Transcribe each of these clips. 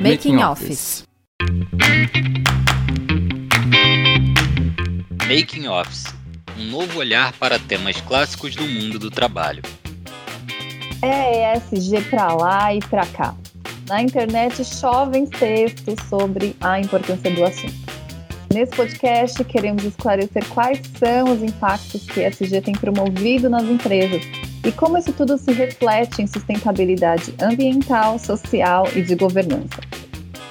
Making Office. Making Office um novo olhar para temas clássicos do mundo do trabalho. É ESG para lá e para cá. Na internet chovem textos sobre a importância do assunto. Nesse podcast, queremos esclarecer quais são os impactos que ESG tem promovido nas empresas e como isso tudo se reflete em sustentabilidade ambiental, social e de governança.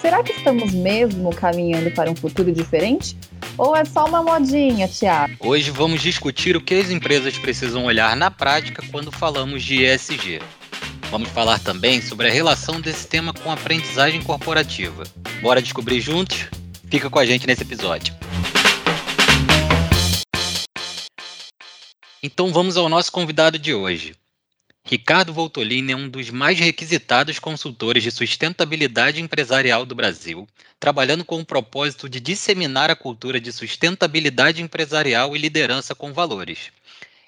Será que estamos mesmo caminhando para um futuro diferente? Ou é só uma modinha, Tiago? Hoje vamos discutir o que as empresas precisam olhar na prática quando falamos de ESG. Vamos falar também sobre a relação desse tema com a aprendizagem corporativa. Bora descobrir juntos? Fica com a gente nesse episódio. Então vamos ao nosso convidado de hoje. Ricardo Voltolini é um dos mais requisitados consultores de sustentabilidade empresarial do Brasil, trabalhando com o propósito de disseminar a cultura de sustentabilidade empresarial e liderança com valores.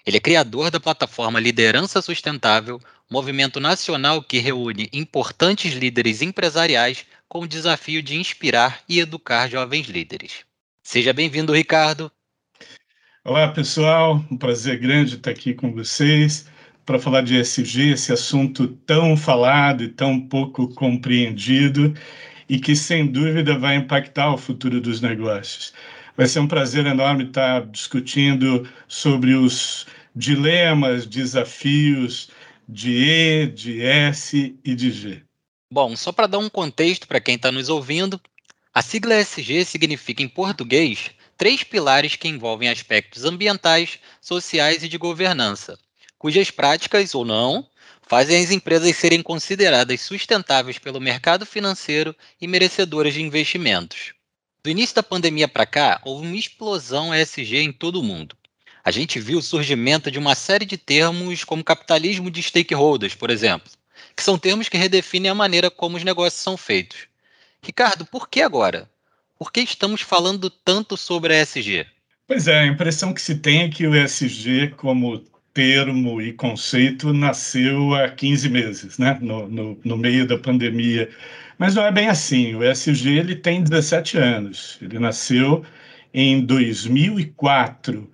Ele é criador da plataforma Liderança Sustentável, movimento nacional que reúne importantes líderes empresariais com o desafio de inspirar e educar jovens líderes. Seja bem-vindo, Ricardo. Olá, pessoal. Um prazer grande estar aqui com vocês para falar de ESG, esse assunto tão falado e tão pouco compreendido e que, sem dúvida, vai impactar o futuro dos negócios. Vai ser um prazer enorme estar discutindo sobre os dilemas, desafios de E, de S e de G. Bom, só para dar um contexto para quem está nos ouvindo, a sigla SG significa em português três pilares que envolvem aspectos ambientais, sociais e de governança, cujas práticas ou não fazem as empresas serem consideradas sustentáveis pelo mercado financeiro e merecedoras de investimentos. Do início da pandemia para cá, houve uma explosão ESG em todo o mundo a gente viu o surgimento de uma série de termos como capitalismo de stakeholders, por exemplo, que são termos que redefinem a maneira como os negócios são feitos. Ricardo, por que agora? Por que estamos falando tanto sobre ESG? Pois é, a impressão que se tem é que o ESG, como termo e conceito, nasceu há 15 meses, né? no, no, no meio da pandemia. Mas não é bem assim. O ESG ele tem 17 anos. Ele nasceu em 2004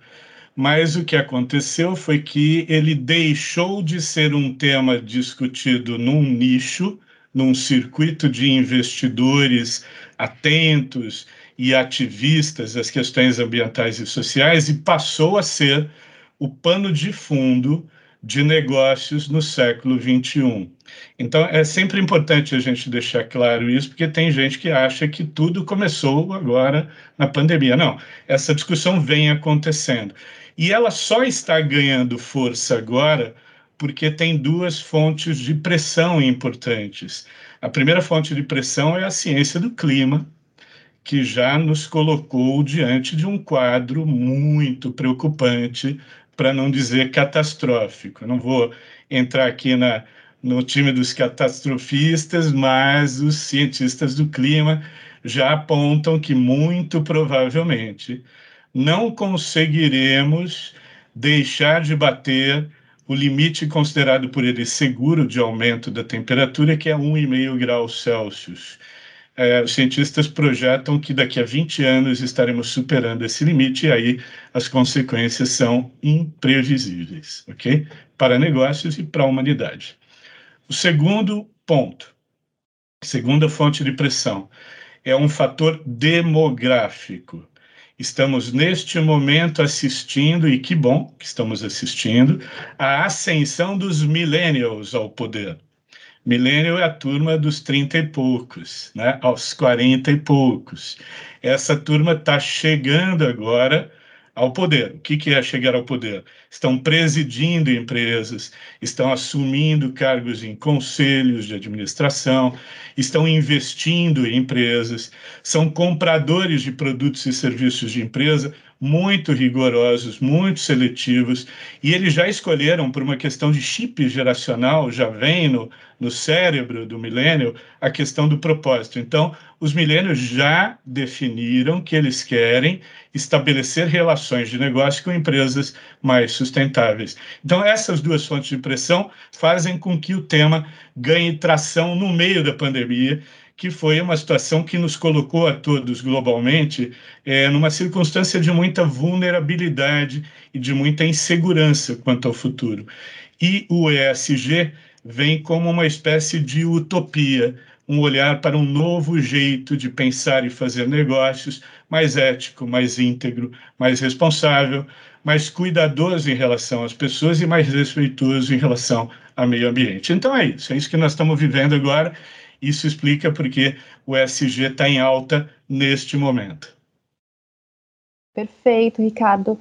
mas o que aconteceu foi que ele deixou de ser um tema discutido num nicho, num circuito de investidores atentos e ativistas às questões ambientais e sociais e passou a ser o pano de fundo de negócios no século 21. Então, é sempre importante a gente deixar claro isso, porque tem gente que acha que tudo começou agora na pandemia. Não, essa discussão vem acontecendo. E ela só está ganhando força agora porque tem duas fontes de pressão importantes. A primeira fonte de pressão é a ciência do clima, que já nos colocou diante de um quadro muito preocupante, para não dizer catastrófico. Não vou entrar aqui na, no time dos catastrofistas, mas os cientistas do clima já apontam que muito provavelmente não conseguiremos deixar de bater o limite considerado por ele seguro de aumento da temperatura, que é 1,5 graus Celsius. É, os cientistas projetam que daqui a 20 anos estaremos superando esse limite e aí as consequências são imprevisíveis, ok? Para negócios e para a humanidade. O segundo ponto, segunda fonte de pressão, é um fator demográfico. Estamos neste momento assistindo, e que bom que estamos assistindo, a ascensão dos millennials ao poder. Millennial é a turma dos 30 e poucos, né? aos 40 e poucos. Essa turma está chegando agora ao poder. O que, que é chegar ao poder? Estão presidindo empresas, estão assumindo cargos em conselhos de administração, estão investindo em empresas, são compradores de produtos e serviços de empresa muito rigorosos, muito seletivos, e eles já escolheram, por uma questão de chip geracional, já vem no, no cérebro do milênio, a questão do propósito. Então, os milênios já definiram que eles querem estabelecer relações de negócio com empresas mais sustentáveis. Então, essas duas fontes de pressão fazem com que o tema ganhe tração no meio da pandemia que foi uma situação que nos colocou a todos globalmente é, numa circunstância de muita vulnerabilidade e de muita insegurança quanto ao futuro. E o ESG vem como uma espécie de utopia, um olhar para um novo jeito de pensar e fazer negócios, mais ético, mais íntegro, mais responsável, mais cuidadoso em relação às pessoas e mais respeitoso em relação ao meio ambiente. Então é isso, é isso que nós estamos vivendo agora isso explica porque o ESG está em alta neste momento. Perfeito, Ricardo.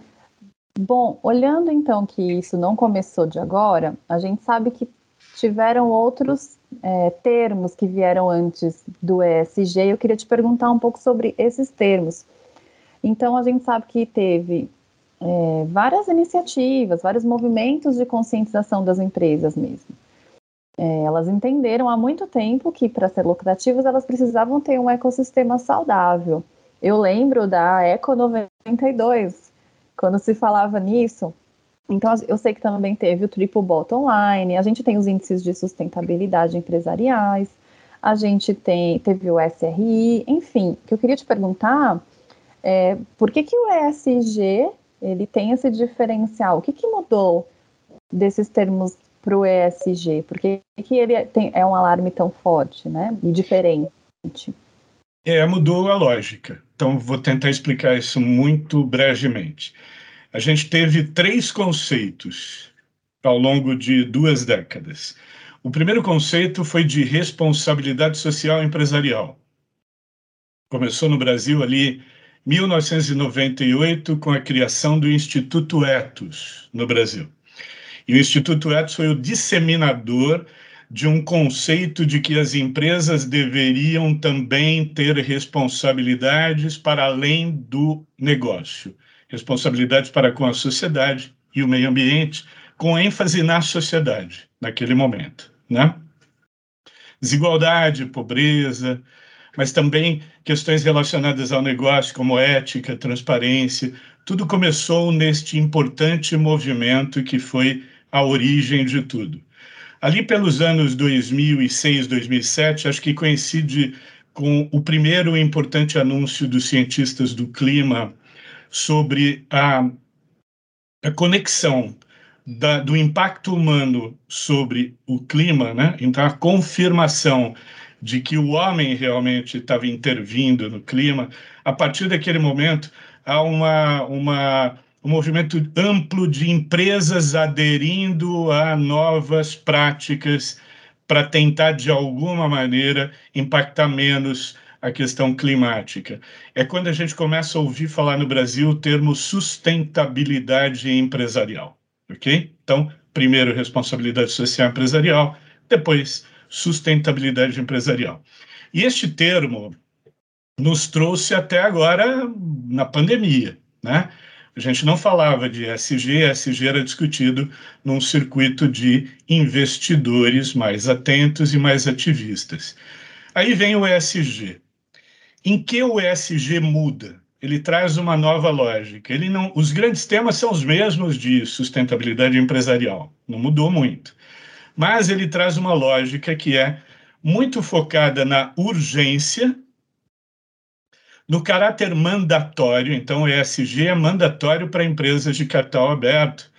Bom, olhando então que isso não começou de agora, a gente sabe que tiveram outros é, termos que vieram antes do ESG. Eu queria te perguntar um pouco sobre esses termos. Então, a gente sabe que teve é, várias iniciativas, vários movimentos de conscientização das empresas mesmo. É, elas entenderam há muito tempo que para ser lucrativas elas precisavam ter um ecossistema saudável. Eu lembro da Eco 92, quando se falava nisso. Então, eu sei que também teve o Triple Bottom Line, a gente tem os índices de sustentabilidade empresariais, a gente tem, teve o SRI, enfim, o que eu queria te perguntar é por que, que o ESG ele tem esse diferencial? O que, que mudou desses termos para o ESG? Por que, que ele tem, é um alarme tão forte né, e diferente? É, mudou a lógica. Então, vou tentar explicar isso muito brevemente. A gente teve três conceitos ao longo de duas décadas. O primeiro conceito foi de responsabilidade social empresarial. Começou no Brasil ali 1998 com a criação do Instituto Etos no Brasil. E o Instituto Etos foi o disseminador de um conceito de que as empresas deveriam também ter responsabilidades para além do negócio, responsabilidades para com a sociedade e o meio ambiente, com ênfase na sociedade naquele momento, né? Desigualdade, pobreza, mas também questões relacionadas ao negócio, como ética, transparência, tudo começou neste importante movimento que foi a origem de tudo. Ali pelos anos 2006, 2007, acho que coincide com o primeiro importante anúncio dos cientistas do clima sobre a, a conexão da, do impacto humano sobre o clima, né? então a confirmação de que o homem realmente estava intervindo no clima, a partir daquele momento há uma, uma um movimento amplo de empresas aderindo a novas práticas para tentar, de alguma maneira, impactar menos a questão climática. É quando a gente começa a ouvir falar no Brasil o termo sustentabilidade empresarial, ok? Então, primeiro responsabilidade social empresarial, depois sustentabilidade empresarial. E este termo nos trouxe até agora na pandemia, né? A gente não falava de ESG, ESG era discutido num circuito de investidores mais atentos e mais ativistas. Aí vem o ESG. Em que o ESG muda? Ele traz uma nova lógica. Ele não, os grandes temas são os mesmos de sustentabilidade empresarial, não mudou muito. Mas ele traz uma lógica que é muito focada na urgência no caráter mandatório, então o ESG é mandatório para empresas de capital aberto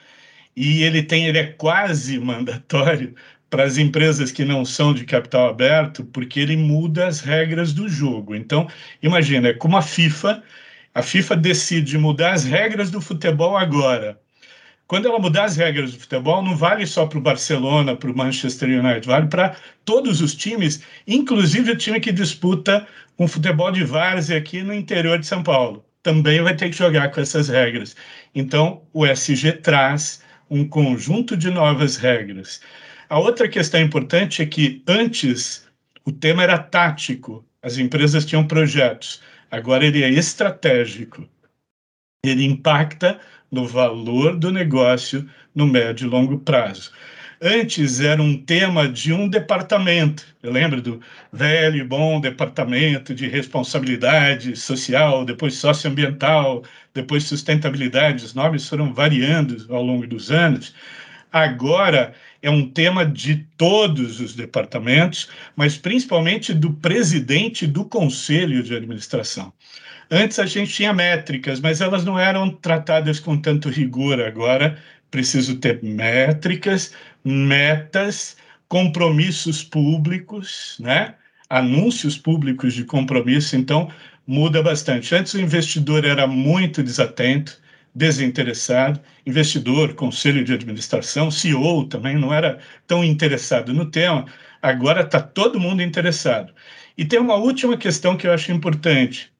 e ele tem ele é quase mandatório para as empresas que não são de capital aberto, porque ele muda as regras do jogo. Então, imagina, é como a FIFA, a FIFA decide mudar as regras do futebol agora. Quando ela mudar as regras do futebol, não vale só para o Barcelona, para o Manchester United, vale para todos os times, inclusive o time que disputa um futebol de várzea aqui no interior de São Paulo. Também vai ter que jogar com essas regras. Então, o SG traz um conjunto de novas regras. A outra questão importante é que antes o tema era tático, as empresas tinham projetos, agora ele é estratégico. ele impacta no valor do negócio no médio e longo prazo. Antes era um tema de um departamento. Eu lembro do velho e bom departamento de responsabilidade social, depois socioambiental, depois sustentabilidade. Os nomes foram variando ao longo dos anos. Agora é um tema de todos os departamentos, mas principalmente do presidente do conselho de administração. Antes a gente tinha métricas, mas elas não eram tratadas com tanto rigor. Agora preciso ter métricas, metas, compromissos públicos, né? anúncios públicos de compromisso. Então, muda bastante. Antes o investidor era muito desatento, desinteressado, investidor, conselho de administração, CEO também não era tão interessado no tema. Agora está todo mundo interessado. E tem uma última questão que eu acho importante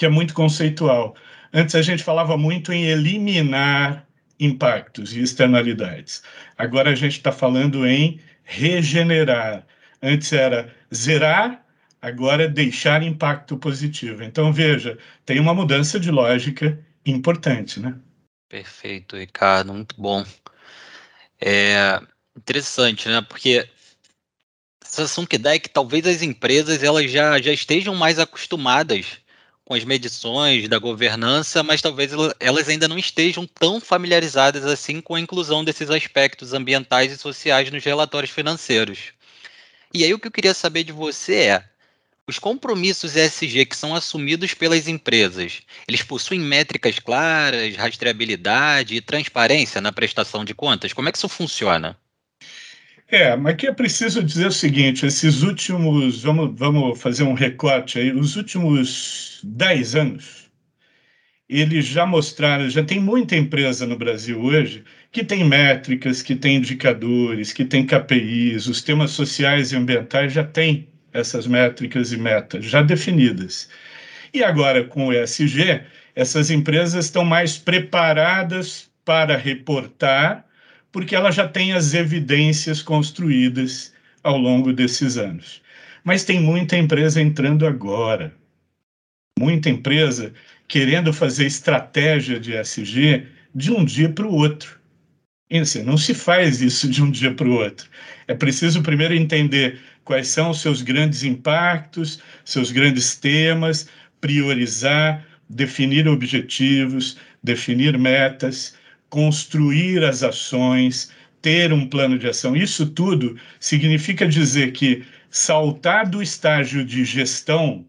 que é muito conceitual. Antes a gente falava muito em eliminar impactos e externalidades. Agora a gente está falando em regenerar. Antes era zerar, agora é deixar impacto positivo. Então, veja, tem uma mudança de lógica importante, né? Perfeito, Ricardo, muito bom. É interessante, né? Porque a sensação que dá é que talvez as empresas elas já, já estejam mais acostumadas com as medições da governança, mas talvez elas ainda não estejam tão familiarizadas assim com a inclusão desses aspectos ambientais e sociais nos relatórios financeiros. E aí o que eu queria saber de você é, os compromissos ESG que são assumidos pelas empresas, eles possuem métricas claras, rastreabilidade e transparência na prestação de contas? Como é que isso funciona? É, mas que é preciso dizer o seguinte: esses últimos, vamos, vamos fazer um recorte aí, os últimos 10 anos, eles já mostraram, já tem muita empresa no Brasil hoje que tem métricas, que tem indicadores, que tem KPIs, os temas sociais e ambientais já têm essas métricas e metas já definidas. E agora, com o ESG, essas empresas estão mais preparadas para reportar porque ela já tem as evidências construídas ao longo desses anos. Mas tem muita empresa entrando agora, muita empresa querendo fazer estratégia de SG de um dia para o outro. Assim, não se faz isso de um dia para o outro. É preciso primeiro entender quais são os seus grandes impactos, seus grandes temas, priorizar, definir objetivos, definir metas, construir as ações, ter um plano de ação. Isso tudo significa dizer que saltar do estágio de gestão,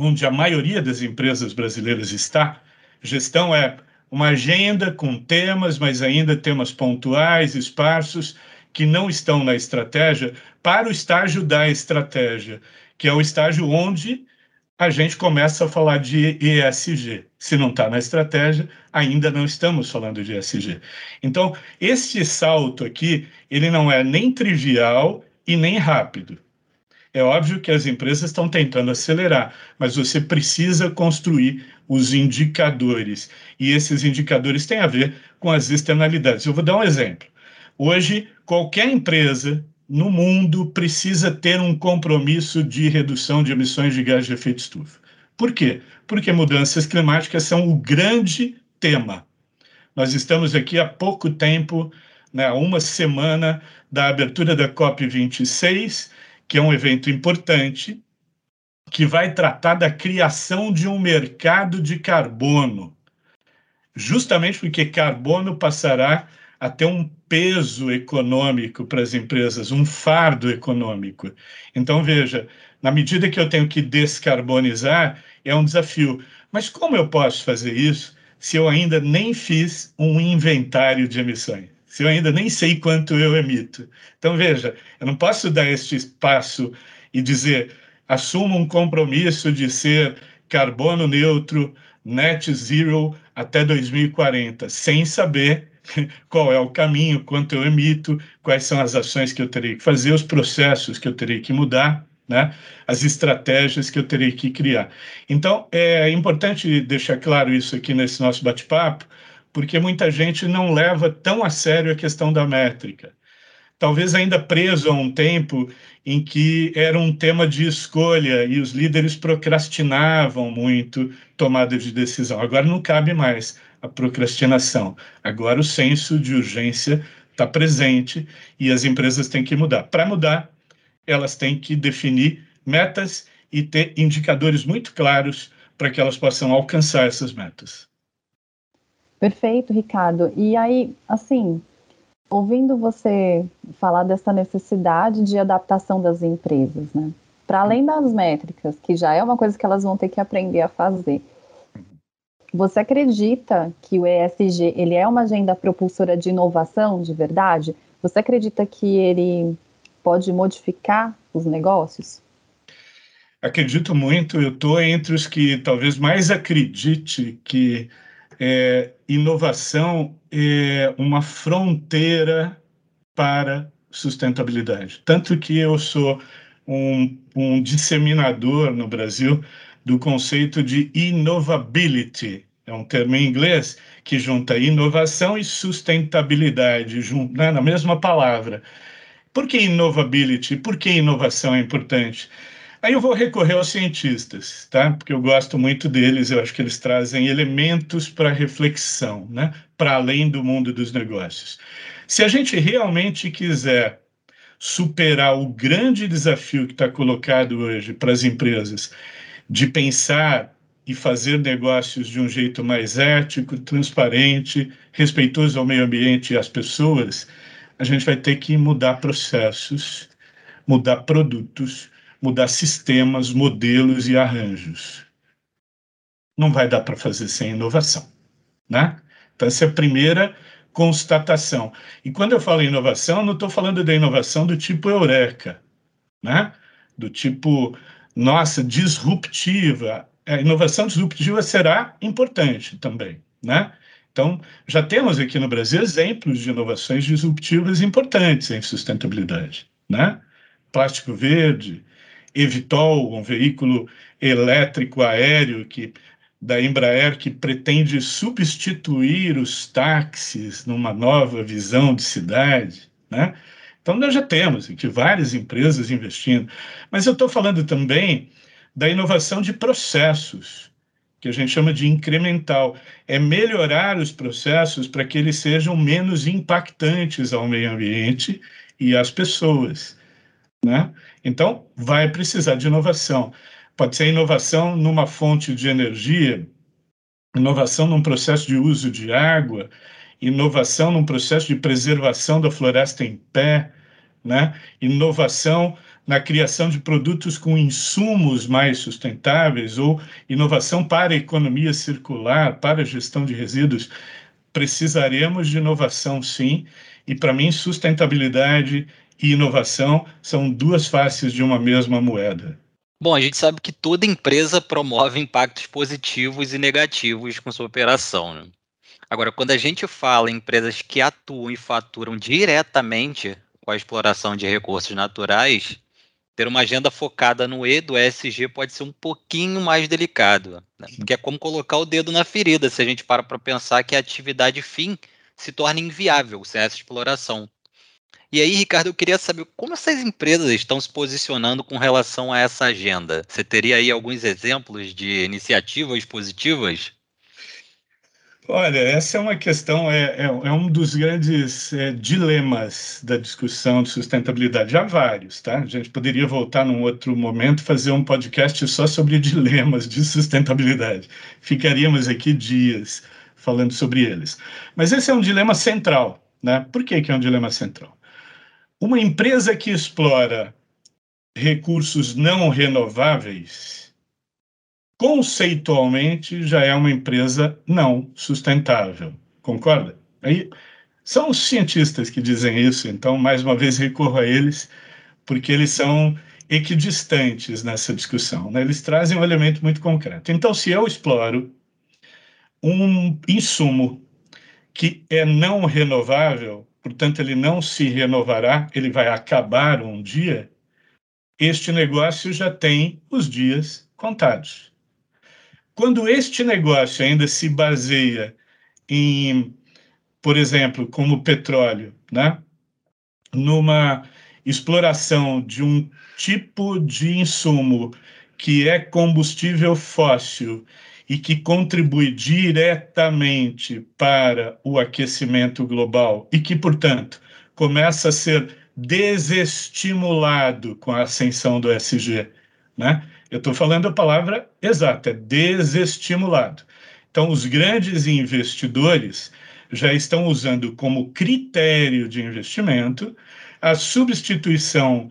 onde a maioria das empresas brasileiras está, gestão é uma agenda com temas, mas ainda temas pontuais, esparsos, que não estão na estratégia, para o estágio da estratégia, que é o estágio onde a gente começa a falar de ESG. Se não está na estratégia, ainda não estamos falando de ESG. Então, este salto aqui, ele não é nem trivial e nem rápido. É óbvio que as empresas estão tentando acelerar, mas você precisa construir os indicadores. E esses indicadores têm a ver com as externalidades. Eu vou dar um exemplo. Hoje, qualquer empresa no mundo precisa ter um compromisso de redução de emissões de gás de efeito estufa. Por quê? Porque mudanças climáticas são o grande tema. Nós estamos aqui há pouco tempo, né, uma semana da abertura da COP26, que é um evento importante, que vai tratar da criação de um mercado de carbono, justamente porque carbono passará a ter um peso econômico para as empresas, um fardo econômico. Então, veja, na medida que eu tenho que descarbonizar, é um desafio. Mas como eu posso fazer isso se eu ainda nem fiz um inventário de emissões? Se eu ainda nem sei quanto eu emito? Então, veja, eu não posso dar este passo e dizer, assumo um compromisso de ser carbono neutro, net zero até 2040, sem saber qual é o caminho, quanto eu emito, quais são as ações que eu terei que fazer, os processos que eu terei que mudar, né? as estratégias que eu terei que criar. Então, é importante deixar claro isso aqui nesse nosso bate-papo, porque muita gente não leva tão a sério a questão da métrica. talvez ainda preso a um tempo em que era um tema de escolha e os líderes procrastinavam muito tomada de decisão. Agora não cabe mais a procrastinação. Agora o senso de urgência está presente e as empresas têm que mudar. Para mudar, elas têm que definir metas e ter indicadores muito claros para que elas possam alcançar essas metas. Perfeito, Ricardo. E aí, assim, ouvindo você falar dessa necessidade de adaptação das empresas, né? Para além das métricas, que já é uma coisa que elas vão ter que aprender a fazer. Você acredita que o ESG ele é uma agenda propulsora de inovação de verdade? Você acredita que ele pode modificar os negócios? Acredito muito. Eu estou entre os que talvez mais acredite que é, inovação é uma fronteira para sustentabilidade. Tanto que eu sou um, um disseminador no Brasil do conceito de innovability. É um termo em inglês que junta inovação e sustentabilidade né, na mesma palavra. Por que innovability? Por que inovação é importante? Aí eu vou recorrer aos cientistas, tá? Porque eu gosto muito deles, eu acho que eles trazem elementos para reflexão, né? Para além do mundo dos negócios. Se a gente realmente quiser superar o grande desafio que está colocado hoje para as empresas de pensar e fazer negócios de um jeito mais ético, transparente, respeitoso ao meio ambiente e às pessoas, a gente vai ter que mudar processos, mudar produtos, mudar sistemas, modelos e arranjos. Não vai dar para fazer sem inovação, né? Então essa é a primeira constatação. E quando eu falo inovação, não estou falando da inovação do tipo eureka, né? Do tipo, nossa, disruptiva. A inovação disruptiva será importante também, né? Então, já temos aqui no Brasil exemplos de inovações disruptivas importantes em sustentabilidade, né? Plástico verde, Evitol, um veículo elétrico aéreo que da Embraer que pretende substituir os táxis numa nova visão de cidade, né? Então nós já temos aqui várias empresas investindo, mas eu estou falando também da inovação de processos, que a gente chama de incremental, é melhorar os processos para que eles sejam menos impactantes ao meio ambiente e às pessoas. Né? Então, vai precisar de inovação. Pode ser inovação numa fonte de energia, inovação num processo de uso de água, inovação num processo de preservação da floresta em pé, né? inovação na criação de produtos com insumos mais sustentáveis ou inovação para a economia circular, para a gestão de resíduos. Precisaremos de inovação, sim, e para mim, sustentabilidade e inovação são duas faces de uma mesma moeda. Bom, a gente sabe que toda empresa promove impactos positivos e negativos com sua operação. Né? Agora, quando a gente fala em empresas que atuam e faturam diretamente com a exploração de recursos naturais, ter uma agenda focada no E do ESG pode ser um pouquinho mais delicado, né? porque é como colocar o dedo na ferida se a gente para para pensar que a atividade fim se torna inviável sem essa exploração. E aí, Ricardo, eu queria saber como essas empresas estão se posicionando com relação a essa agenda. Você teria aí alguns exemplos de iniciativas positivas? Olha, essa é uma questão, é, é, é um dos grandes é, dilemas da discussão de sustentabilidade. Há vários, tá? A gente poderia voltar num outro momento fazer um podcast só sobre dilemas de sustentabilidade. Ficaríamos aqui dias falando sobre eles. Mas esse é um dilema central, né? Por que, que é um dilema central? Uma empresa que explora recursos não renováveis, conceitualmente já é uma empresa não sustentável. Concorda? Aí são os cientistas que dizem isso, então mais uma vez recorro a eles, porque eles são equidistantes nessa discussão. Né? Eles trazem um elemento muito concreto. Então, se eu exploro um insumo que é não renovável, portanto, ele não se renovará, ele vai acabar um dia, este negócio já tem os dias contados. Quando este negócio ainda se baseia em, por exemplo, como petróleo, né? numa exploração de um tipo de insumo que é combustível fóssil e que contribui diretamente para o aquecimento global e que, portanto, começa a ser desestimulado com a ascensão do SG, né? Eu estou falando a palavra exata, desestimulado. Então, os grandes investidores já estão usando como critério de investimento a substituição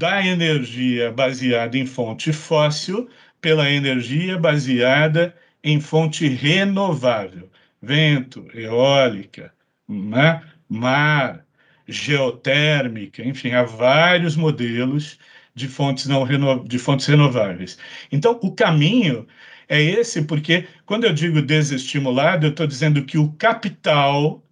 da energia baseada em fonte fóssil pela energia baseada em fonte renovável, vento, eólica, né? mar, geotérmica, enfim, há vários modelos de fontes não reno... de fontes renováveis. Então, o caminho é esse, porque quando eu digo desestimulado, eu estou dizendo que o capital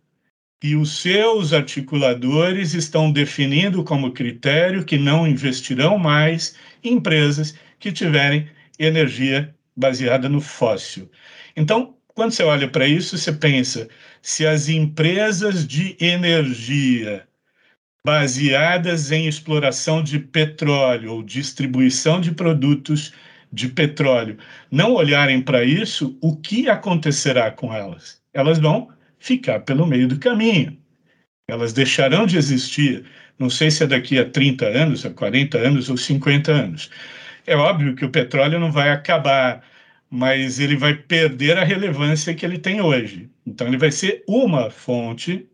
e os seus articuladores estão definindo como critério que não investirão mais em empresas que tiverem energia baseada no fóssil. Então, quando você olha para isso, você pensa: se as empresas de energia baseadas em exploração de petróleo ou distribuição de produtos de petróleo não olharem para isso, o que acontecerá com elas? Elas vão ficar pelo meio do caminho. Elas deixarão de existir, não sei se é daqui a 30 anos, a 40 anos ou 50 anos. É óbvio que o petróleo não vai acabar, mas ele vai perder a relevância que ele tem hoje. Então, ele vai ser uma fonte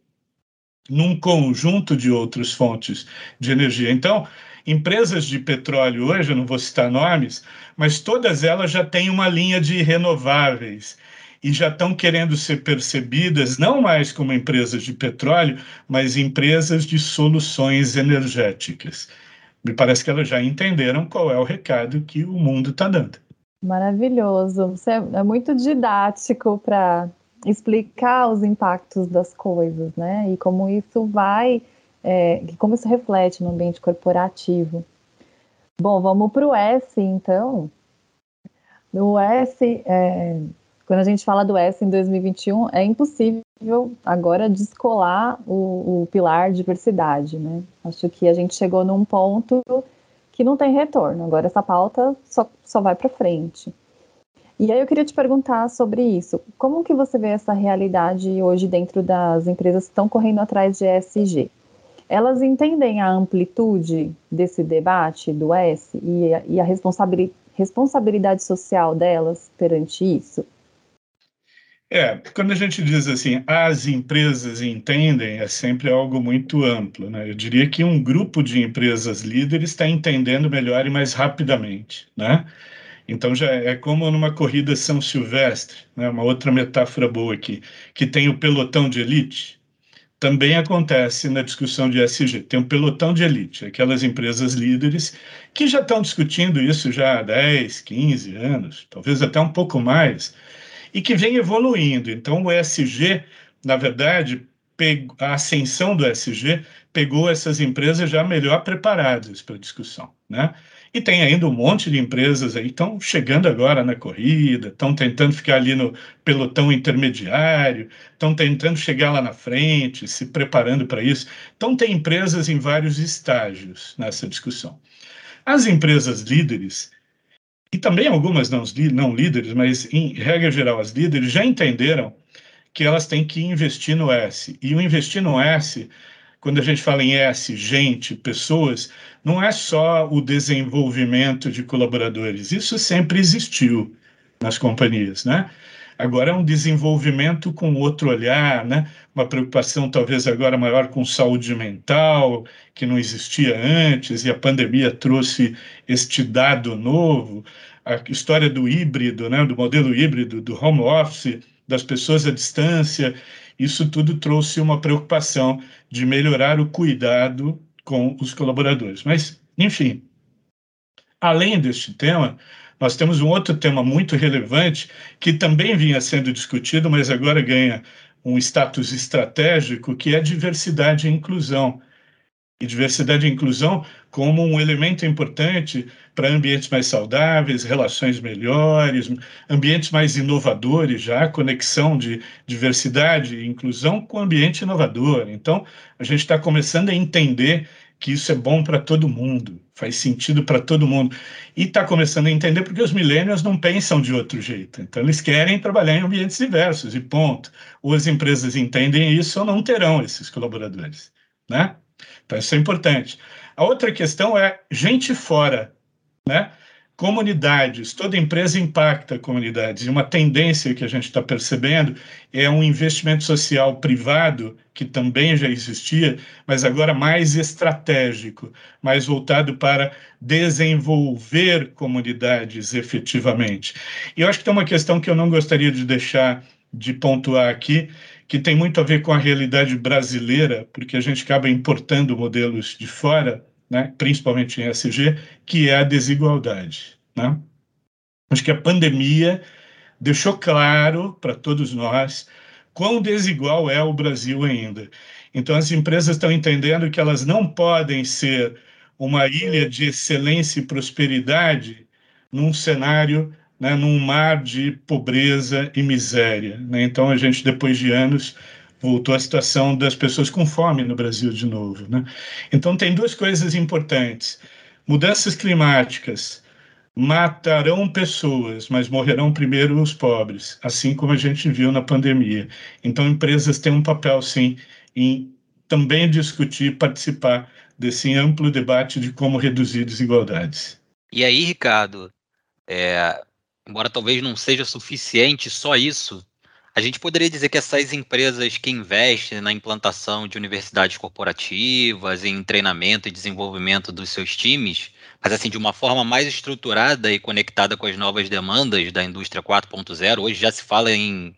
num conjunto de outras fontes de energia. Então, empresas de petróleo hoje, eu não vou citar nomes, mas todas elas já têm uma linha de renováveis e já estão querendo ser percebidas não mais como empresas de petróleo, mas empresas de soluções energéticas. Me parece que elas já entenderam qual é o recado que o mundo está dando. Maravilhoso. Você é, muito didático para explicar os impactos das coisas, né? E como isso vai, é, como isso reflete no ambiente corporativo. Bom, vamos para o S, então. No S, é, quando a gente fala do S em 2021, é impossível agora descolar o, o pilar diversidade, né? Acho que a gente chegou num ponto que não tem retorno. Agora essa pauta só, só vai para frente. E aí eu queria te perguntar sobre isso. Como que você vê essa realidade hoje dentro das empresas que estão correndo atrás de ESG? Elas entendem a amplitude desse debate do S e a, e a responsabilidade, social delas perante isso? É, quando a gente diz assim, as empresas entendem, é sempre algo muito amplo, né? Eu diria que um grupo de empresas líderes está entendendo melhor e mais rapidamente, né? Então já é como numa corrida São Silvestre, né? Uma outra metáfora boa aqui, que tem o pelotão de elite, também acontece na discussão de SG. Tem um pelotão de elite, aquelas empresas líderes que já estão discutindo isso já há 10, 15 anos, talvez até um pouco mais, e que vem evoluindo. Então, o ESG, na verdade, a ascensão do ESG pegou essas empresas já melhor preparadas para a discussão, né? E tem ainda um monte de empresas aí estão chegando agora na corrida, estão tentando ficar ali no pelotão intermediário, estão tentando chegar lá na frente, se preparando para isso. Então, tem empresas em vários estágios nessa discussão. As empresas líderes, e também algumas não, não líderes, mas em regra geral as líderes já entenderam que elas têm que investir no S. E o investir no S, quando a gente fala em S, gente, pessoas, não é só o desenvolvimento de colaboradores. Isso sempre existiu nas companhias, né? Agora é um desenvolvimento com outro olhar, né? Uma preocupação talvez agora maior com saúde mental, que não existia antes, e a pandemia trouxe este dado novo, a história do híbrido, né? Do modelo híbrido, do home office, das pessoas à distância, isso tudo trouxe uma preocupação de melhorar o cuidado com os colaboradores. Mas, enfim, além deste tema, nós temos um outro tema muito relevante que também vinha sendo discutido, mas agora ganha um status estratégico, que é diversidade e inclusão. e diversidade e inclusão como um elemento importante para ambientes mais saudáveis, relações melhores, ambientes mais inovadores, já conexão de diversidade e inclusão com ambiente inovador. Então, a gente está começando a entender que isso é bom para todo mundo, faz sentido para todo mundo. E está começando a entender porque os millennials não pensam de outro jeito. Então, eles querem trabalhar em ambientes diversos, e ponto. Ou as empresas entendem isso ou não terão esses colaboradores. Né? Então, isso é importante. A outra questão é gente fora, né? Comunidades, toda empresa impacta comunidades, e uma tendência que a gente está percebendo é um investimento social privado, que também já existia, mas agora mais estratégico, mais voltado para desenvolver comunidades efetivamente. E eu acho que tem uma questão que eu não gostaria de deixar de pontuar aqui, que tem muito a ver com a realidade brasileira, porque a gente acaba importando modelos de fora, né, principalmente em SG, que é a desigualdade. Né? Acho que a pandemia deixou claro para todos nós quão desigual é o Brasil ainda. Então, as empresas estão entendendo que elas não podem ser uma ilha de excelência e prosperidade num cenário né, num mar de pobreza e miséria. Né? Então, a gente, depois de anos, voltou à situação das pessoas com fome no Brasil de novo. Né? Então, tem duas coisas importantes. Mudanças climáticas matarão pessoas, mas morrerão primeiro os pobres, assim como a gente viu na pandemia. Então, empresas têm um papel, sim, em também discutir, participar desse amplo debate de como reduzir desigualdades. E aí, Ricardo, é, embora talvez não seja suficiente só isso, a gente poderia dizer que essas empresas que investem na implantação de universidades corporativas, em treinamento e desenvolvimento dos seus times, mas assim de uma forma mais estruturada e conectada com as novas demandas da indústria 4.0, hoje já se fala em,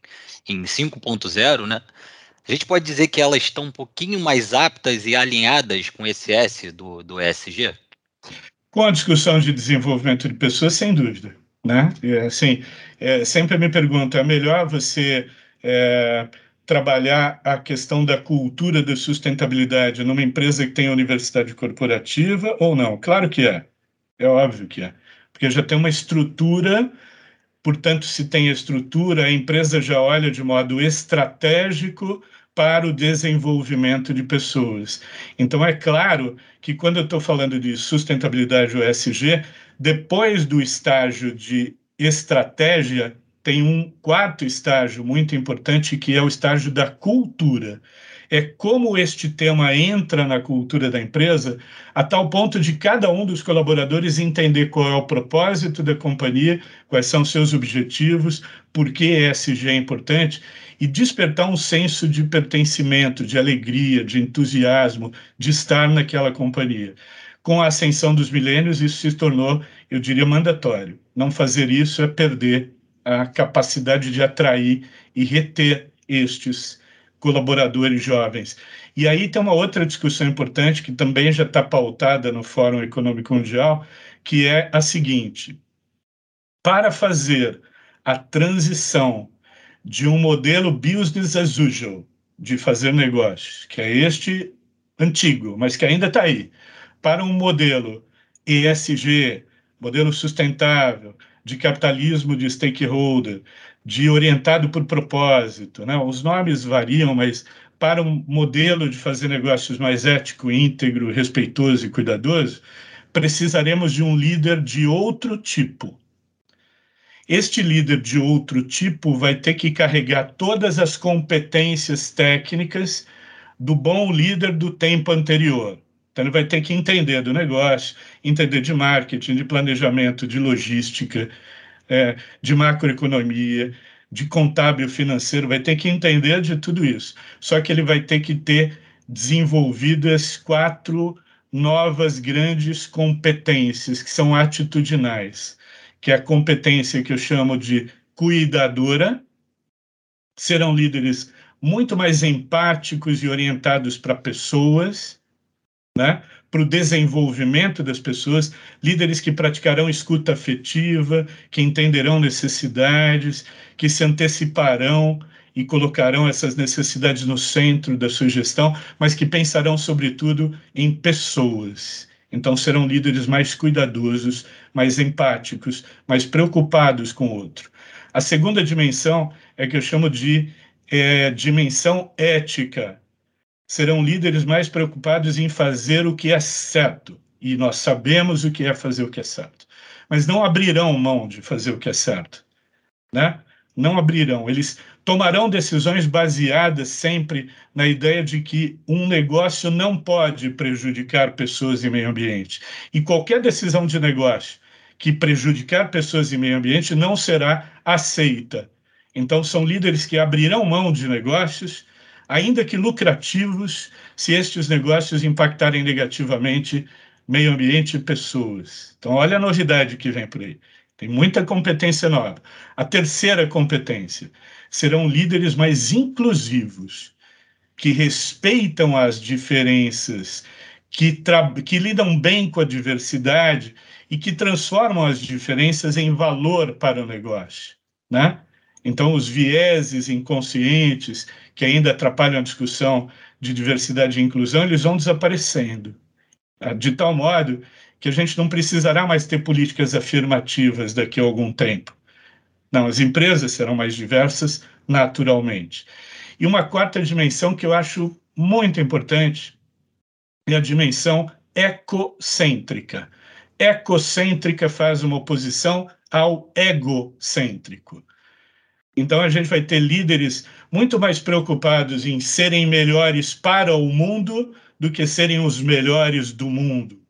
em 5.0, né? A gente pode dizer que elas estão um pouquinho mais aptas e alinhadas com esse S do, do ESG? Com a discussão de desenvolvimento de pessoas, sem dúvida. Né? Assim, é, sempre me pergunto, é melhor você é, trabalhar a questão da cultura da sustentabilidade numa empresa que tem universidade corporativa ou não? Claro que é, é óbvio que é, porque já tem uma estrutura, portanto, se tem estrutura, a empresa já olha de modo estratégico para o desenvolvimento de pessoas. Então, é claro que quando eu estou falando de sustentabilidade OSG, depois do estágio de estratégia, tem um quarto estágio muito importante, que é o estágio da cultura. É como este tema entra na cultura da empresa, a tal ponto de cada um dos colaboradores entender qual é o propósito da companhia, quais são seus objetivos, por que ESG é importante, e despertar um senso de pertencimento, de alegria, de entusiasmo, de estar naquela companhia com a ascensão dos milênios, isso se tornou, eu diria, mandatório. Não fazer isso é perder a capacidade de atrair e reter estes colaboradores jovens. E aí tem uma outra discussão importante que também já está pautada no Fórum Econômico Mundial, que é a seguinte: para fazer a transição de um modelo business as usual de fazer negócios, que é este antigo, mas que ainda está aí, para um modelo ESG, modelo sustentável, de capitalismo de stakeholder, de orientado por propósito. Né? Os nomes variam, mas para um modelo de fazer negócios mais ético, íntegro, respeitoso e cuidadoso, precisaremos de um líder de outro tipo. Este líder de outro tipo vai ter que carregar todas as competências técnicas do bom líder do tempo anterior. Então, ele vai ter que entender do negócio, entender de marketing, de planejamento, de logística, é, de macroeconomia, de contábil financeiro, vai ter que entender de tudo isso. Só que ele vai ter que ter desenvolvidas quatro novas grandes competências, que são atitudinais, que é a competência que eu chamo de cuidadora, serão líderes muito mais empáticos e orientados para pessoas, né, para o desenvolvimento das pessoas, líderes que praticarão escuta afetiva, que entenderão necessidades, que se anteciparão e colocarão essas necessidades no centro da sua gestão, mas que pensarão, sobretudo, em pessoas. Então, serão líderes mais cuidadosos, mais empáticos, mais preocupados com o outro. A segunda dimensão é que eu chamo de é, dimensão ética. Serão líderes mais preocupados em fazer o que é certo. E nós sabemos o que é fazer o que é certo. Mas não abrirão mão de fazer o que é certo. Né? Não abrirão. Eles tomarão decisões baseadas sempre na ideia de que um negócio não pode prejudicar pessoas e meio ambiente. E qualquer decisão de negócio que prejudicar pessoas e meio ambiente não será aceita. Então, são líderes que abrirão mão de negócios, ainda que lucrativos, se estes negócios impactarem negativamente meio ambiente e pessoas. Então, olha a novidade que vem por aí. Tem muita competência nova. A terceira competência serão líderes mais inclusivos, que respeitam as diferenças, que, que lidam bem com a diversidade e que transformam as diferenças em valor para o negócio, né? Então, os vieses inconscientes que ainda atrapalham a discussão de diversidade e inclusão, eles vão desaparecendo, tá? de tal modo que a gente não precisará mais ter políticas afirmativas daqui a algum tempo. Não, as empresas serão mais diversas naturalmente. E uma quarta dimensão que eu acho muito importante é a dimensão ecocêntrica. Ecocêntrica faz uma oposição ao egocêntrico. Então a gente vai ter líderes muito mais preocupados em serem melhores para o mundo do que serem os melhores do mundo.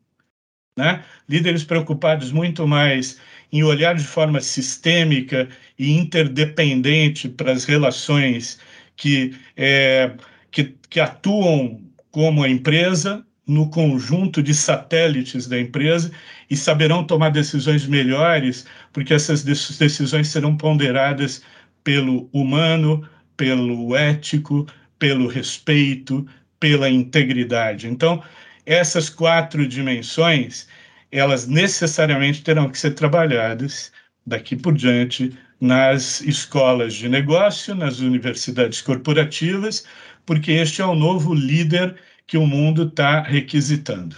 Né? Líderes preocupados muito mais em olhar de forma sistêmica e interdependente para as relações que, é, que, que atuam como a empresa, no conjunto de satélites da empresa e saberão tomar decisões melhores, porque essas decisões serão ponderadas pelo humano, pelo ético, pelo respeito, pela integridade. Então, essas quatro dimensões, elas necessariamente terão que ser trabalhadas daqui por diante nas escolas de negócio, nas universidades corporativas, porque este é o novo líder que o mundo está requisitando.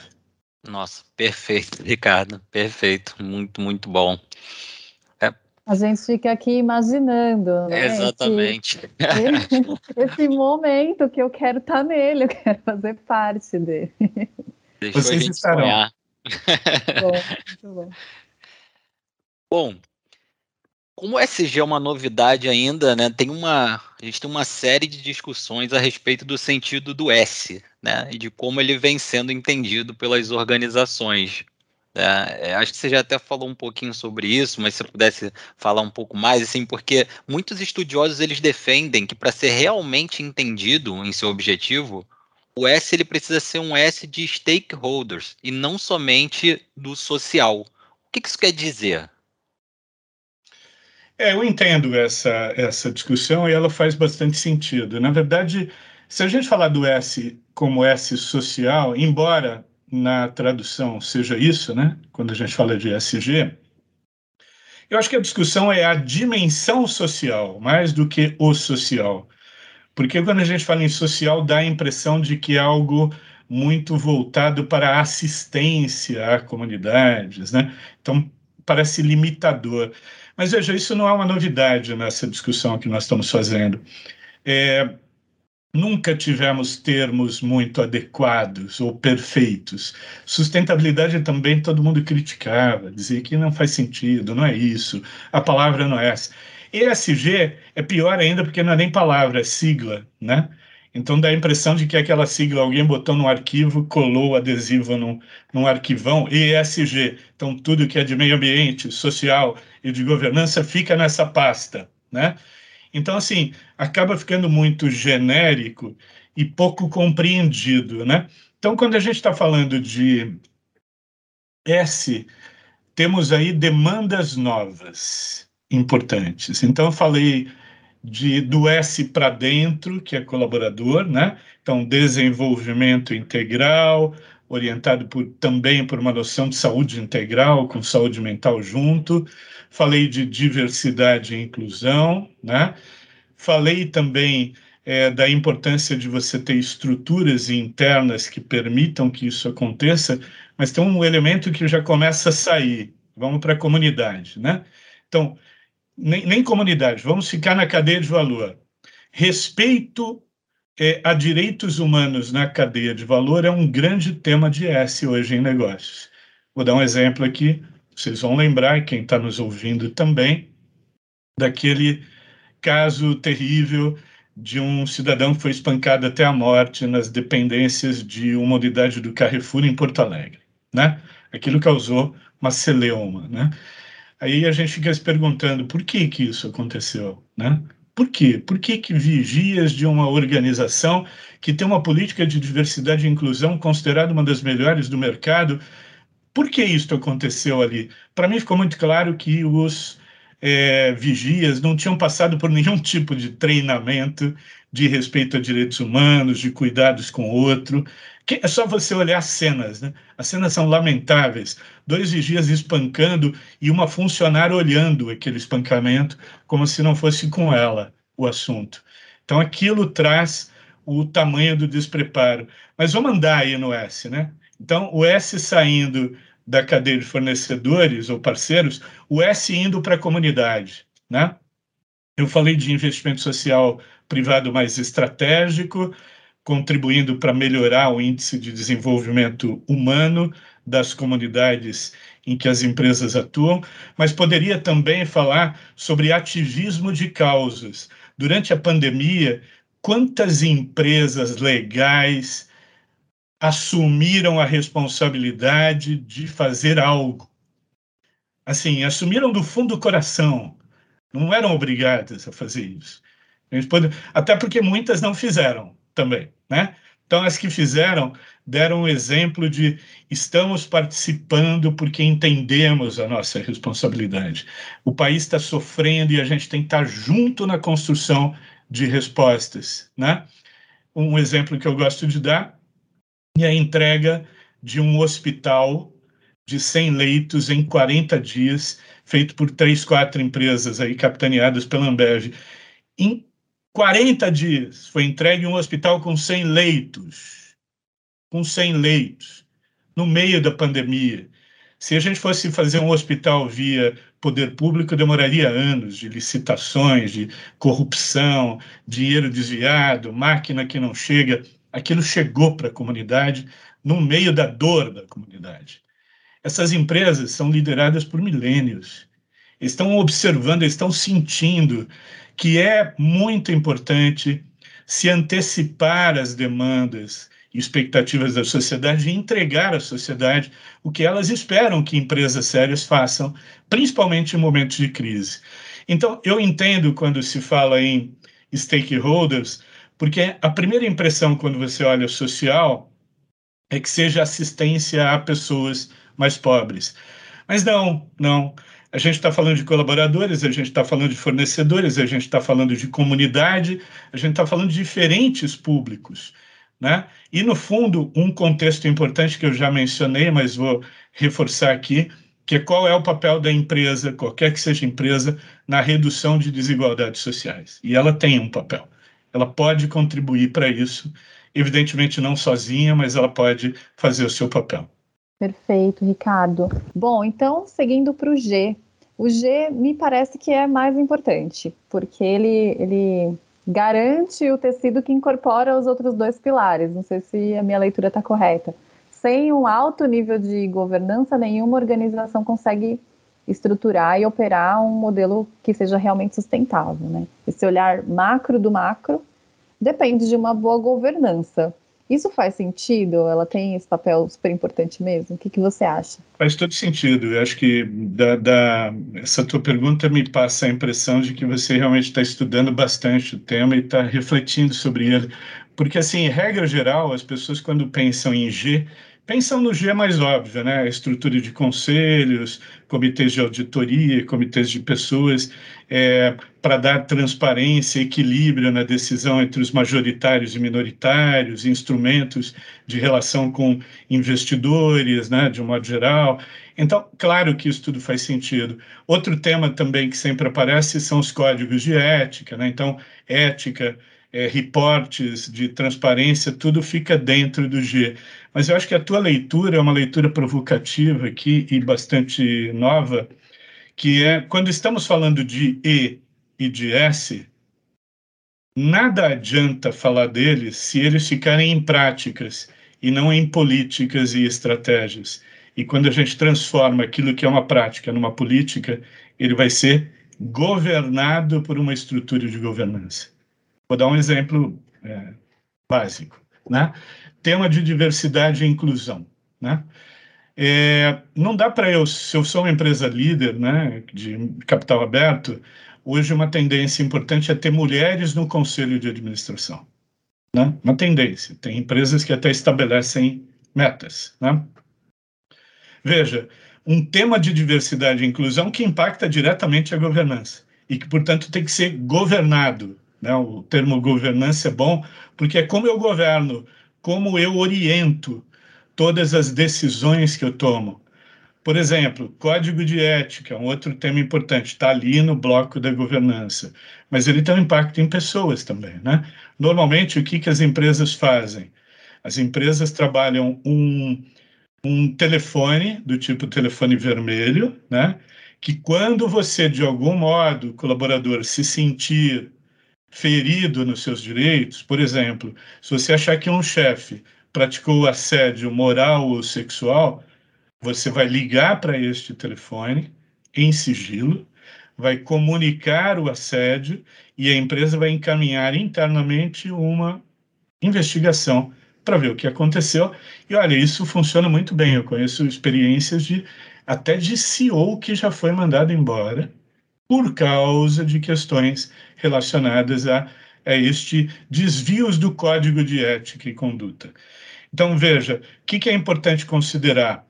Nossa, perfeito, Ricardo, perfeito, muito, muito bom. A gente fica aqui imaginando, né? Exatamente. Esse, esse momento que eu quero estar tá nele, eu quero fazer parte dele. Deixa Vocês a gente estarão. sonhar. Bom, muito bom. Bom, como o SG é uma novidade ainda, né, tem uma, a gente tem uma série de discussões a respeito do sentido do S, né, e de como ele vem sendo entendido pelas organizações. É, é, acho que você já até falou um pouquinho sobre isso, mas se pudesse falar um pouco mais, assim, porque muitos estudiosos eles defendem que para ser realmente entendido em seu objetivo, o S ele precisa ser um S de stakeholders e não somente do social. O que, que isso quer dizer? É, eu entendo essa, essa discussão e ela faz bastante sentido. Na verdade, se a gente falar do S como S social, embora na tradução seja isso, né? Quando a gente fala de SG, eu acho que a discussão é a dimensão social, mais do que o social. Porque quando a gente fala em social, dá a impressão de que é algo muito voltado para assistência a comunidades, né? Então, parece limitador. Mas veja, isso não é uma novidade nessa discussão que nós estamos fazendo. É, nunca tivemos termos muito adequados ou perfeitos. Sustentabilidade também todo mundo criticava, dizia que não faz sentido, não é isso, a palavra não é essa. ESG é pior ainda porque não é nem palavra, é sigla, né? Então dá a impressão de que aquela sigla alguém botou no arquivo, colou o adesivo num, num arquivão, ESG. Então tudo que é de meio ambiente, social e de governança fica nessa pasta, né? Então, assim, acaba ficando muito genérico e pouco compreendido, né? Então, quando a gente está falando de S, temos aí demandas novas importantes. Então, eu falei de, do S para dentro, que é colaborador, né? Então, desenvolvimento integral, orientado por, também por uma noção de saúde integral, com saúde mental junto falei de diversidade e inclusão, né? falei também é, da importância de você ter estruturas internas que permitam que isso aconteça, mas tem um elemento que já começa a sair. Vamos para a comunidade, né? Então, nem, nem comunidade, vamos ficar na cadeia de valor. Respeito é, a direitos humanos na cadeia de valor é um grande tema de S hoje em negócios. Vou dar um exemplo aqui, vocês vão lembrar, quem está nos ouvindo também, daquele caso terrível de um cidadão que foi espancado até a morte nas dependências de uma unidade do Carrefour em Porto Alegre, né? Aquilo causou uma celeuma, né? Aí a gente fica se perguntando por que que isso aconteceu, né? Por quê? Por que, que vigias de uma organização que tem uma política de diversidade e inclusão considerada uma das melhores do mercado? Por que isso aconteceu ali? Para mim ficou muito claro que os é, vigias não tinham passado por nenhum tipo de treinamento de respeito a direitos humanos, de cuidados com o outro. É só você olhar as cenas, né? As cenas são lamentáveis. Dois vigias espancando e uma funcionária olhando aquele espancamento como se não fosse com ela o assunto. Então aquilo traz o tamanho do despreparo. Mas vamos andar aí no S, né? Então o S saindo da cadeia de fornecedores ou parceiros, o S indo para a comunidade, né? Eu falei de investimento social privado mais estratégico, contribuindo para melhorar o índice de desenvolvimento humano das comunidades em que as empresas atuam, mas poderia também falar sobre ativismo de causas. Durante a pandemia, quantas empresas legais assumiram a responsabilidade de fazer algo. Assim, assumiram do fundo do coração. Não eram obrigadas a fazer isso. Até porque muitas não fizeram também, né? Então, as que fizeram deram um exemplo de estamos participando porque entendemos a nossa responsabilidade. O país está sofrendo e a gente tem que estar junto na construção de respostas, né? Um exemplo que eu gosto de dar e a entrega de um hospital de 100 leitos em 40 dias, feito por três, quatro empresas aí capitaneadas pela Ambev. Em 40 dias foi entregue um hospital com 100 leitos, com 100 leitos, no meio da pandemia. Se a gente fosse fazer um hospital via poder público, demoraria anos de licitações, de corrupção, dinheiro desviado, máquina que não chega aquilo chegou para a comunidade no meio da dor da comunidade. Essas empresas são lideradas por milênios. Estão observando, estão sentindo que é muito importante se antecipar às demandas e expectativas da sociedade e entregar à sociedade o que elas esperam que empresas sérias façam, principalmente em momentos de crise. Então, eu entendo quando se fala em stakeholders, porque a primeira impressão quando você olha social é que seja assistência a pessoas mais pobres. Mas não, não. A gente está falando de colaboradores, a gente está falando de fornecedores, a gente está falando de comunidade, a gente está falando de diferentes públicos. Né? E, no fundo, um contexto importante que eu já mencionei, mas vou reforçar aqui, que é qual é o papel da empresa, qualquer que seja empresa, na redução de desigualdades sociais. E ela tem um papel ela pode contribuir para isso, evidentemente não sozinha, mas ela pode fazer o seu papel. Perfeito, Ricardo. Bom, então, seguindo para o G. O G me parece que é mais importante, porque ele, ele garante o tecido que incorpora os outros dois pilares. Não sei se a minha leitura está correta. Sem um alto nível de governança, nenhuma organização consegue estruturar e operar um modelo que seja realmente sustentável. Né? Esse olhar macro do macro depende de uma boa governança. Isso faz sentido? Ela tem esse papel super importante mesmo? O que, que você acha? Faz todo sentido. Eu acho que da, da, essa tua pergunta me passa a impressão de que você realmente está estudando bastante o tema e está refletindo sobre ele. Porque, assim, regra geral, as pessoas quando pensam em G, pensam no G mais óbvio, né? Estrutura de conselhos, comitês de auditoria, comitês de pessoas, é, para dar transparência, equilíbrio na decisão entre os majoritários e minoritários, instrumentos de relação com investidores, né, de um modo geral. Então, claro que isso tudo faz sentido. Outro tema também que sempre aparece são os códigos de ética, né? Então, ética, é, reportes de transparência, tudo fica dentro do G. Mas eu acho que a tua leitura é uma leitura provocativa aqui e bastante nova, que é quando estamos falando de E e de S, nada adianta falar deles se eles ficarem em práticas e não em políticas e estratégias. E quando a gente transforma aquilo que é uma prática numa política, ele vai ser governado por uma estrutura de governança. Vou dar um exemplo é, básico, né? Tema de diversidade e inclusão, né? É, não dá para eu, se eu sou uma empresa líder, né, de capital aberto, hoje uma tendência importante é ter mulheres no conselho de administração, né? Uma tendência. Tem empresas que até estabelecem metas, né? Veja, um tema de diversidade e inclusão que impacta diretamente a governança e que, portanto, tem que ser governado né? O termo governança é bom porque é como eu governo, como eu oriento todas as decisões que eu tomo. Por exemplo, código de ética, um outro tema importante, está ali no bloco da governança, mas ele tem um impacto em pessoas também. Né? Normalmente, o que, que as empresas fazem? As empresas trabalham um, um telefone, do tipo telefone vermelho, né? que quando você, de algum modo, colaborador, se sentir ferido nos seus direitos, por exemplo, se você achar que um chefe praticou assédio moral ou sexual, você vai ligar para este telefone em sigilo, vai comunicar o assédio e a empresa vai encaminhar internamente uma investigação para ver o que aconteceu. E olha, isso funciona muito bem. Eu conheço experiências de até de CEO que já foi mandado embora por causa de questões relacionadas a, a este desvios do código de ética e conduta. Então, veja, o que, que é importante considerar?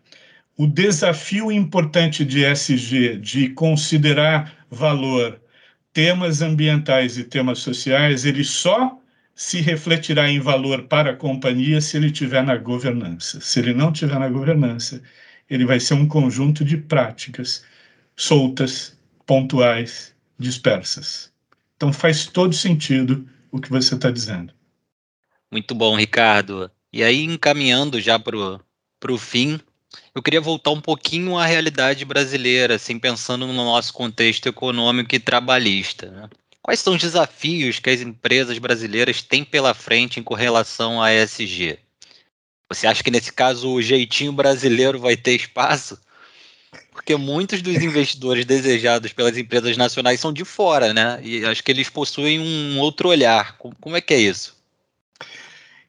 O desafio importante de SG de considerar valor, temas ambientais e temas sociais, ele só se refletirá em valor para a companhia se ele estiver na governança. Se ele não estiver na governança, ele vai ser um conjunto de práticas soltas, pontuais, dispersas. Então faz todo sentido o que você está dizendo. Muito bom, Ricardo. E aí, encaminhando já para o fim, eu queria voltar um pouquinho à realidade brasileira, assim, pensando no nosso contexto econômico e trabalhista. Né? Quais são os desafios que as empresas brasileiras têm pela frente em correlação à ESG? Você acha que nesse caso o jeitinho brasileiro vai ter espaço? Porque muitos dos investidores desejados pelas empresas nacionais são de fora, né? E acho que eles possuem um outro olhar. Como é que é isso?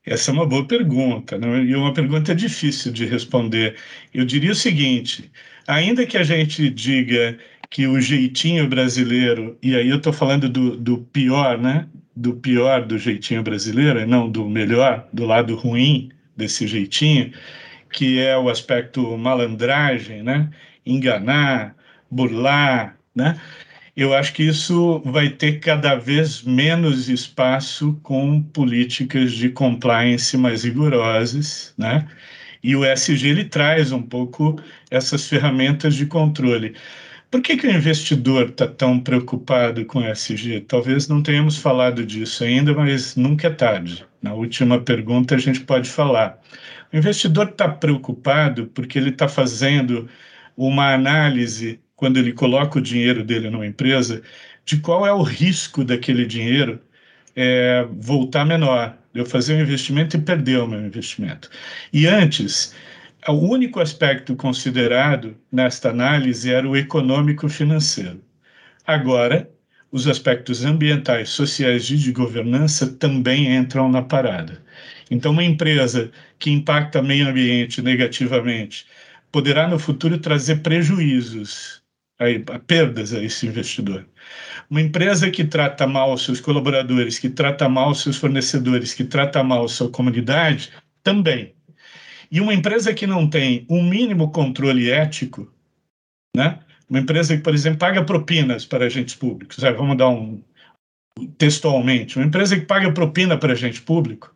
Essa é uma boa pergunta, né? e uma pergunta difícil de responder. Eu diria o seguinte: ainda que a gente diga que o jeitinho brasileiro, e aí eu estou falando do, do pior, né? Do pior do jeitinho brasileiro, e não do melhor, do lado ruim desse jeitinho, que é o aspecto malandragem, né? Enganar, burlar, né? Eu acho que isso vai ter cada vez menos espaço com políticas de compliance mais rigorosas, né? E o SG ele traz um pouco essas ferramentas de controle. Por que, que o investidor está tão preocupado com o SG? Talvez não tenhamos falado disso ainda, mas nunca é tarde. Na última pergunta a gente pode falar. O investidor está preocupado porque ele está fazendo uma análise, quando ele coloca o dinheiro dele numa empresa, de qual é o risco daquele dinheiro é, voltar menor, eu fazer um investimento e perder o meu investimento. E antes, o único aspecto considerado nesta análise era o econômico-financeiro. Agora, os aspectos ambientais, sociais e de governança também entram na parada. Então, uma empresa que impacta o meio ambiente negativamente poderá no futuro trazer prejuízos, aí, perdas a esse investidor. Uma empresa que trata mal seus colaboradores, que trata mal seus fornecedores, que trata mal sua comunidade, também. E uma empresa que não tem um mínimo controle ético, né? Uma empresa que, por exemplo, paga propinas para agentes públicos, é, vamos dar um textualmente, uma empresa que paga propina para agente público,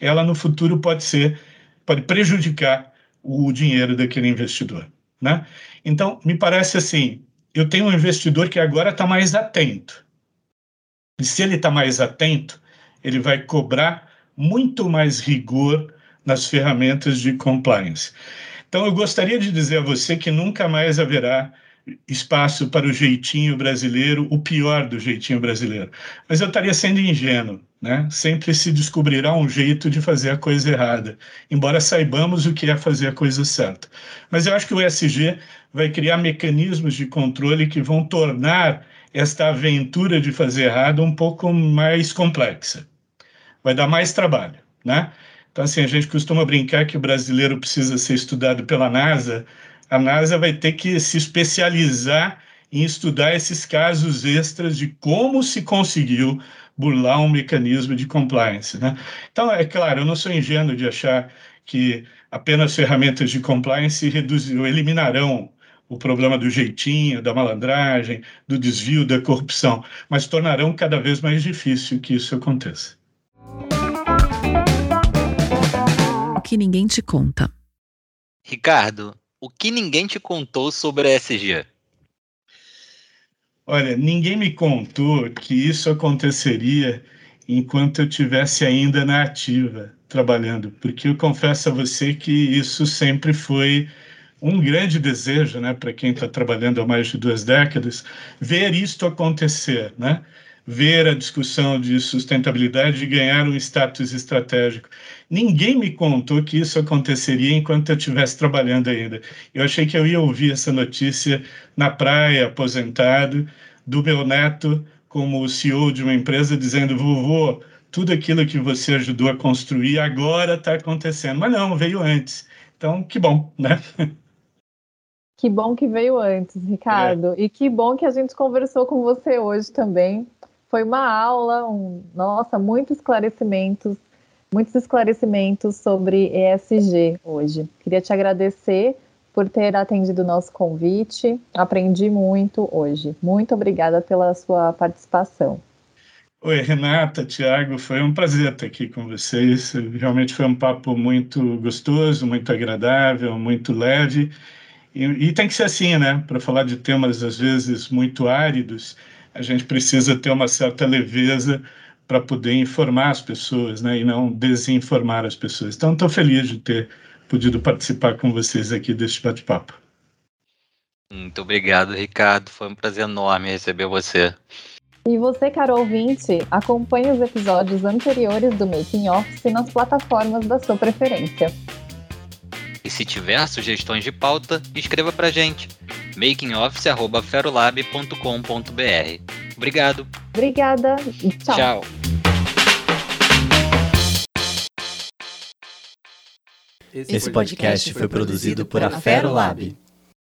ela no futuro pode ser, pode prejudicar o dinheiro daquele investidor, né? Então, me parece assim, eu tenho um investidor que agora está mais atento. E se ele está mais atento, ele vai cobrar muito mais rigor nas ferramentas de compliance. Então, eu gostaria de dizer a você que nunca mais haverá espaço para o jeitinho brasileiro, o pior do jeitinho brasileiro. Mas eu estaria sendo ingênuo, né? Sempre se descobrirá um jeito de fazer a coisa errada, embora saibamos o que é fazer a coisa certa. Mas eu acho que o ESG vai criar mecanismos de controle que vão tornar esta aventura de fazer errado um pouco mais complexa. Vai dar mais trabalho, né? Então, assim, a gente costuma brincar que o brasileiro precisa ser estudado pela NASA, a NASA vai ter que se especializar em estudar esses casos extras de como se conseguiu burlar um mecanismo de compliance. Né? Então, é claro, eu não sou ingênuo de achar que apenas ferramentas de compliance reduzirão, eliminarão o problema do jeitinho, da malandragem, do desvio, da corrupção, mas tornarão cada vez mais difícil que isso aconteça. O que ninguém te conta. Ricardo, o que ninguém te contou sobre a ESG? Olha, ninguém me contou que isso aconteceria enquanto eu tivesse ainda na ativa trabalhando, porque eu confesso a você que isso sempre foi um grande desejo, né, para quem está trabalhando há mais de duas décadas, ver isto acontecer, né? ver a discussão de sustentabilidade e ganhar um status estratégico. Ninguém me contou que isso aconteceria enquanto eu estivesse trabalhando ainda. Eu achei que eu ia ouvir essa notícia na praia, aposentado, do meu neto como CEO de uma empresa dizendo: vovô, tudo aquilo que você ajudou a construir agora está acontecendo. Mas não, veio antes. Então, que bom, né? Que bom que veio antes, Ricardo. É. E que bom que a gente conversou com você hoje também. Foi uma aula, um, nossa, muitos esclarecimentos, muitos esclarecimentos sobre ESG hoje. Queria te agradecer por ter atendido o nosso convite. Aprendi muito hoje. Muito obrigada pela sua participação. Oi, Renata, Tiago, foi um prazer estar aqui com vocês. Realmente foi um papo muito gostoso, muito agradável, muito leve. E, e tem que ser assim, né? Para falar de temas, às vezes, muito áridos, a gente precisa ter uma certa leveza para poder informar as pessoas, né, e não desinformar as pessoas. Então, estou feliz de ter podido participar com vocês aqui deste bate-papo. Muito obrigado, Ricardo. Foi um prazer enorme receber você. E você, caro ouvinte, acompanhe os episódios anteriores do Making Office nas plataformas da sua preferência. E se tiver sugestões de pauta, escreva pra gente makingoffice.ferolab.com.br. Obrigado. Obrigada e tchau. Tchau. Esse podcast foi produzido por Aferolab.